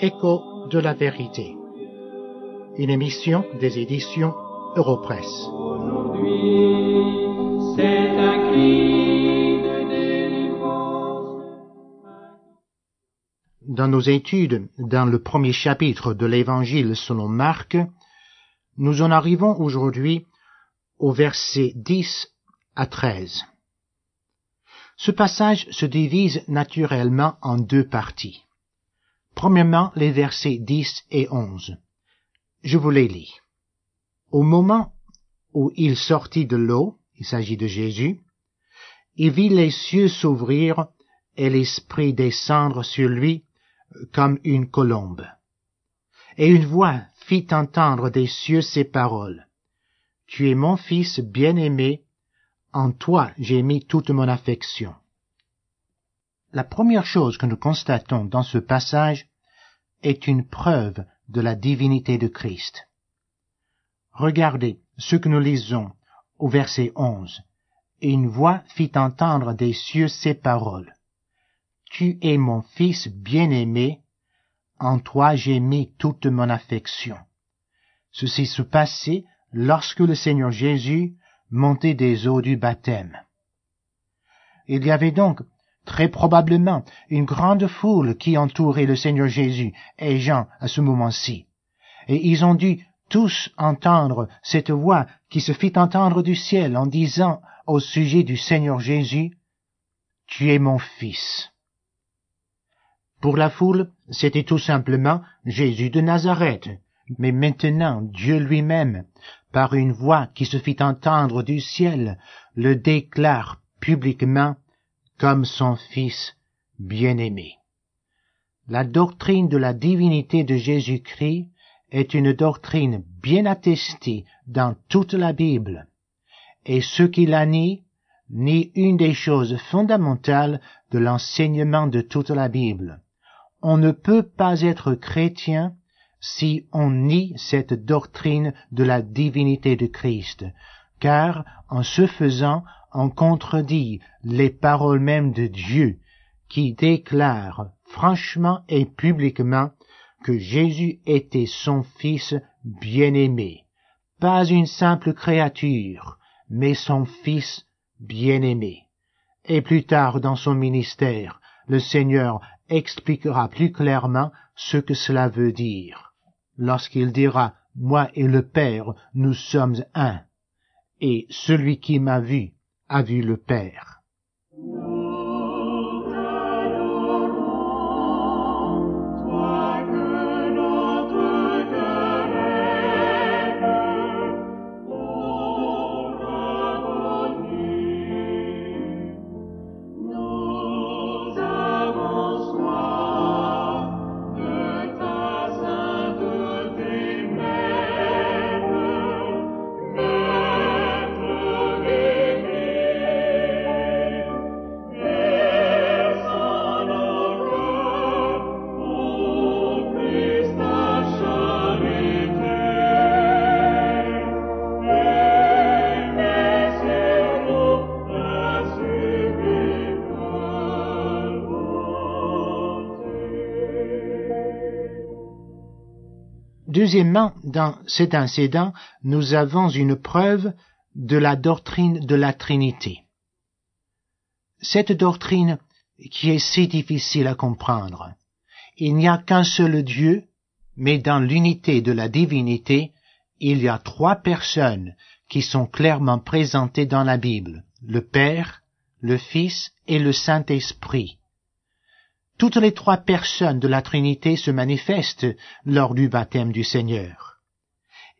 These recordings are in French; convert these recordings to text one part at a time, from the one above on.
Écho de la vérité. Une émission des éditions Europresse. Dans nos études, dans le premier chapitre de l'Évangile selon Marc, nous en arrivons aujourd'hui au verset 10 à 13. Ce passage se divise naturellement en deux parties. Premièrement, les versets 10 et 11. Je vous les lis. Au moment où il sortit de l'eau, il s'agit de Jésus, il vit les cieux s'ouvrir et l'Esprit descendre sur lui comme une colombe. Et une voix fit entendre des cieux ces paroles. Tu es mon Fils bien-aimé, en toi j'ai mis toute mon affection. La première chose que nous constatons dans ce passage est une preuve de la divinité de Christ. Regardez ce que nous lisons au verset 11. Une voix fit entendre des cieux ces paroles. Tu es mon Fils bien-aimé, en toi j'ai mis toute mon affection. Ceci se passait lorsque le Seigneur Jésus montait des eaux du baptême. Il y avait donc très probablement une grande foule qui entourait le Seigneur Jésus et Jean à ce moment-ci. Et ils ont dû tous entendre cette voix qui se fit entendre du ciel en disant au sujet du Seigneur Jésus, Tu es mon Fils. Pour la foule, c'était tout simplement Jésus de Nazareth. Mais maintenant, Dieu lui-même, par une voix qui se fit entendre du ciel, le déclare publiquement comme son Fils bien-aimé. La doctrine de la divinité de Jésus-Christ est une doctrine bien attestée dans toute la Bible, et ceux qui la nient nient une des choses fondamentales de l'enseignement de toute la Bible. On ne peut pas être chrétien si on nie cette doctrine de la divinité de Christ, car en ce faisant on contredit les paroles mêmes de Dieu, qui déclare franchement et publiquement que Jésus était son Fils bien-aimé, pas une simple créature, mais son Fils bien-aimé. Et plus tard dans son ministère, le Seigneur expliquera plus clairement ce que cela veut dire, lorsqu'il dira, Moi et le Père, nous sommes un, et celui qui m'a vu a vu le Père. Deuxièmement, dans cet incident, nous avons une preuve de la doctrine de la Trinité. Cette doctrine qui est si difficile à comprendre. Il n'y a qu'un seul Dieu, mais dans l'unité de la divinité, il y a trois personnes qui sont clairement présentées dans la Bible, le Père, le Fils et le Saint-Esprit. Toutes les trois personnes de la Trinité se manifestent lors du baptême du Seigneur.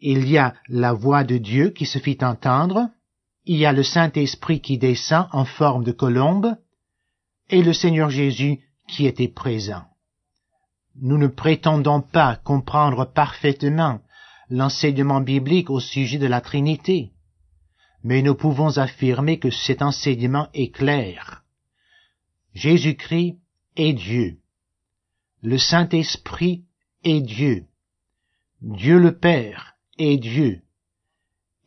Il y a la voix de Dieu qui se fit entendre, il y a le Saint-Esprit qui descend en forme de colombe, et le Seigneur Jésus qui était présent. Nous ne prétendons pas comprendre parfaitement l'enseignement biblique au sujet de la Trinité, mais nous pouvons affirmer que cet enseignement est clair. Jésus-Christ est Dieu. Le Saint-Esprit est Dieu. Dieu le Père est Dieu.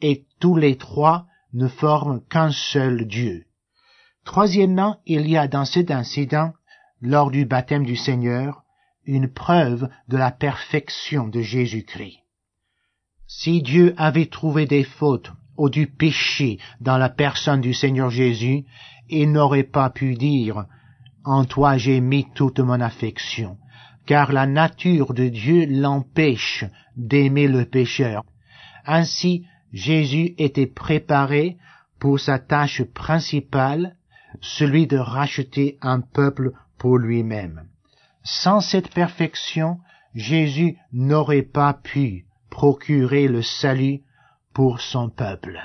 Et tous les trois ne forment qu'un seul Dieu. Troisièmement, il y a dans cet incident, lors du baptême du Seigneur, une preuve de la perfection de Jésus-Christ. Si Dieu avait trouvé des fautes ou du péché dans la personne du Seigneur Jésus, il n'aurait pas pu dire En toi j'ai mis toute mon affection, car la nature de Dieu l'empêche d'aimer le pécheur. Ainsi, Jésus était préparé pour sa tâche principale, celui de racheter un peuple pour lui-même. Sans cette perfection, Jésus n'aurait pas pu procurer le salut pour son peuple.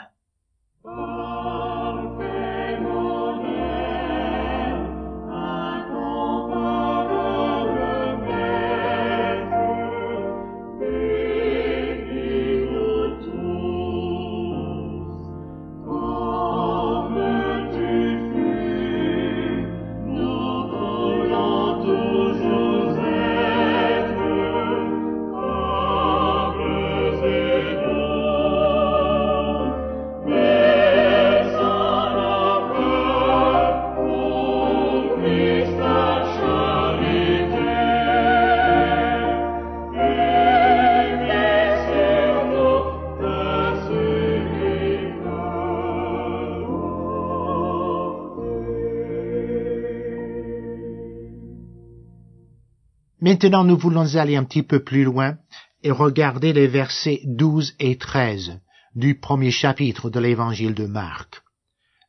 Maintenant, nous voulons aller un petit peu plus loin et regarder les versets 12 et 13 du premier chapitre de l'évangile de Marc.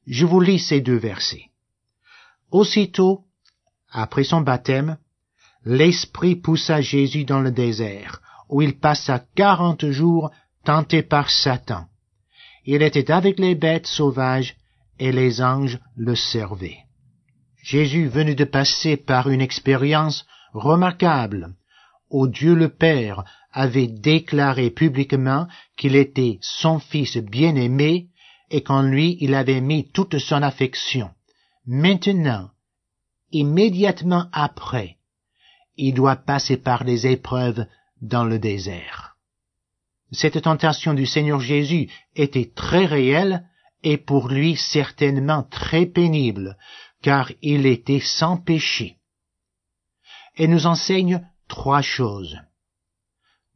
Je vous lis ces deux versets. Aussitôt, après son baptême, l'Esprit poussa Jésus dans le désert, où il passa quarante jours tenté par Satan. Il était avec les bêtes sauvages, et les anges le servaient. Jésus venait de passer par une expérience remarquable, où Dieu le Père avait déclaré publiquement qu'il était son Fils bien-aimé et qu'en lui il avait mis toute son affection. Maintenant, immédiatement après, il doit passer par des épreuves dans le désert. Cette tentation du Seigneur Jésus était très réelle et pour lui certainement très pénible, car il était sans péché et nous enseigne trois choses.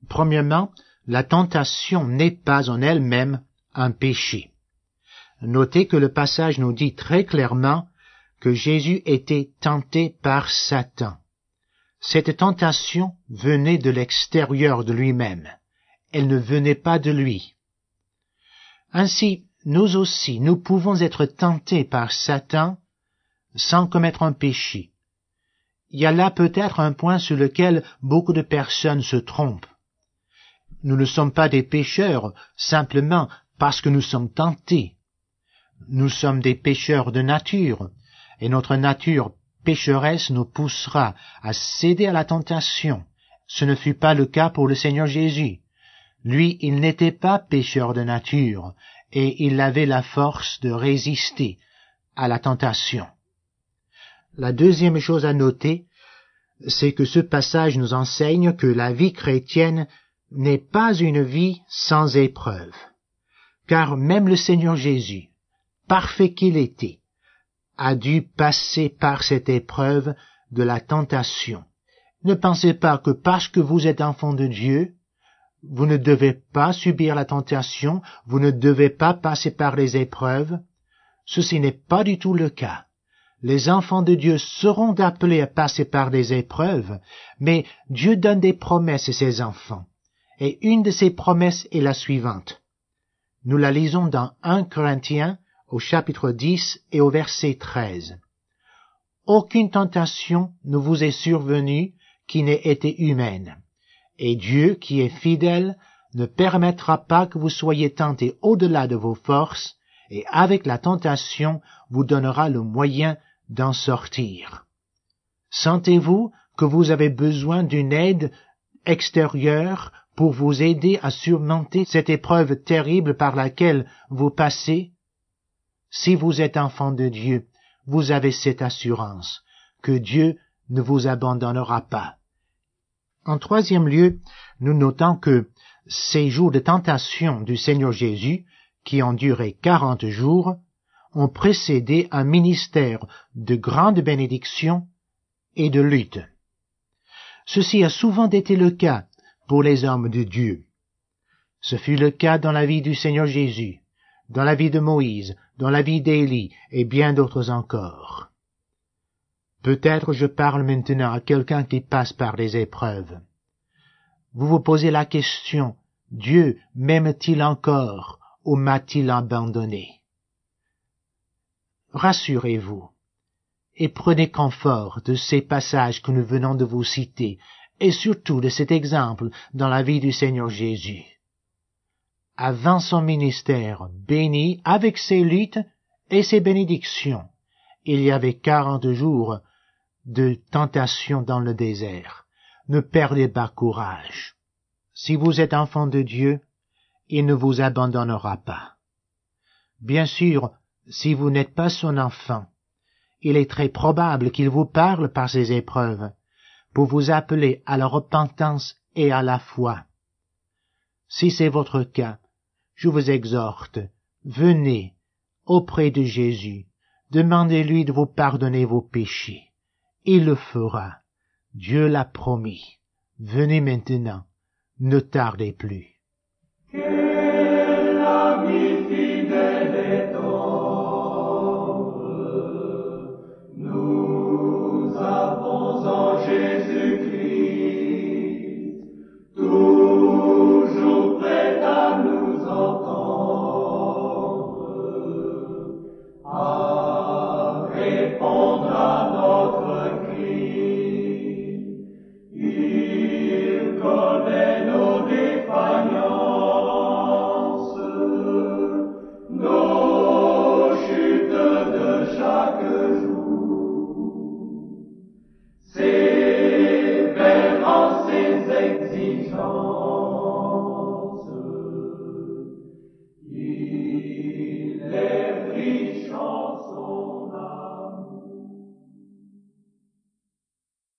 Premièrement, la tentation n'est pas en elle-même un péché. Notez que le passage nous dit très clairement que Jésus était tenté par Satan. Cette tentation venait de l'extérieur de lui-même. Elle ne venait pas de lui. Ainsi, nous aussi, nous pouvons être tentés par Satan sans commettre un péché. Il y a là peut-être un point sur lequel beaucoup de personnes se trompent. Nous ne sommes pas des pécheurs simplement parce que nous sommes tentés. Nous sommes des pécheurs de nature, et notre nature pécheresse nous poussera à céder à la tentation. Ce ne fut pas le cas pour le Seigneur Jésus. Lui, il n'était pas pécheur de nature, et il avait la force de résister à la tentation. La deuxième chose à noter, c'est que ce passage nous enseigne que la vie chrétienne n'est pas une vie sans épreuve. Car même le Seigneur Jésus, parfait qu'il était, a dû passer par cette épreuve de la tentation. Ne pensez pas que parce que vous êtes enfant de Dieu, vous ne devez pas subir la tentation, vous ne devez pas passer par les épreuves. Ceci n'est pas du tout le cas les enfants de Dieu seront appelés à passer par des épreuves, mais Dieu donne des promesses à ses enfants. Et une de ces promesses est la suivante. Nous la lisons dans 1 Corinthiens au chapitre 10 et au verset 13. Aucune tentation ne vous est survenue qui n'ait été humaine. Et Dieu, qui est fidèle, ne permettra pas que vous soyez tentés au-delà de vos forces, et avec la tentation vous donnera le moyen d'en sortir. Sentez-vous que vous avez besoin d'une aide extérieure pour vous aider à surmonter cette épreuve terrible par laquelle vous passez? Si vous êtes enfant de Dieu, vous avez cette assurance que Dieu ne vous abandonnera pas. En troisième lieu, nous notons que ces jours de tentation du Seigneur Jésus, qui ont duré quarante jours, ont précédé un ministère de grande bénédiction et de lutte. Ceci a souvent été le cas pour les hommes de Dieu. Ce fut le cas dans la vie du Seigneur Jésus, dans la vie de Moïse, dans la vie d'Élie et bien d'autres encore. Peut-être je parle maintenant à quelqu'un qui passe par des épreuves. Vous vous posez la question, Dieu m'aime-t-il encore ou m'a-t-il abandonné? Rassurez-vous et prenez confort de ces passages que nous venons de vous citer et surtout de cet exemple dans la vie du Seigneur Jésus. Avant son ministère béni avec ses luttes et ses bénédictions, il y avait quarante jours de tentation dans le désert. Ne perdez pas courage. Si vous êtes enfant de Dieu, il ne vous abandonnera pas. Bien sûr, si vous n'êtes pas son enfant, il est très probable qu'il vous parle par ces épreuves, pour vous appeler à la repentance et à la foi. Si c'est votre cas, je vous exhorte, venez auprès de Jésus, demandez-lui de vous pardonner vos péchés. Il le fera. Dieu l'a promis. Venez maintenant, ne tardez plus.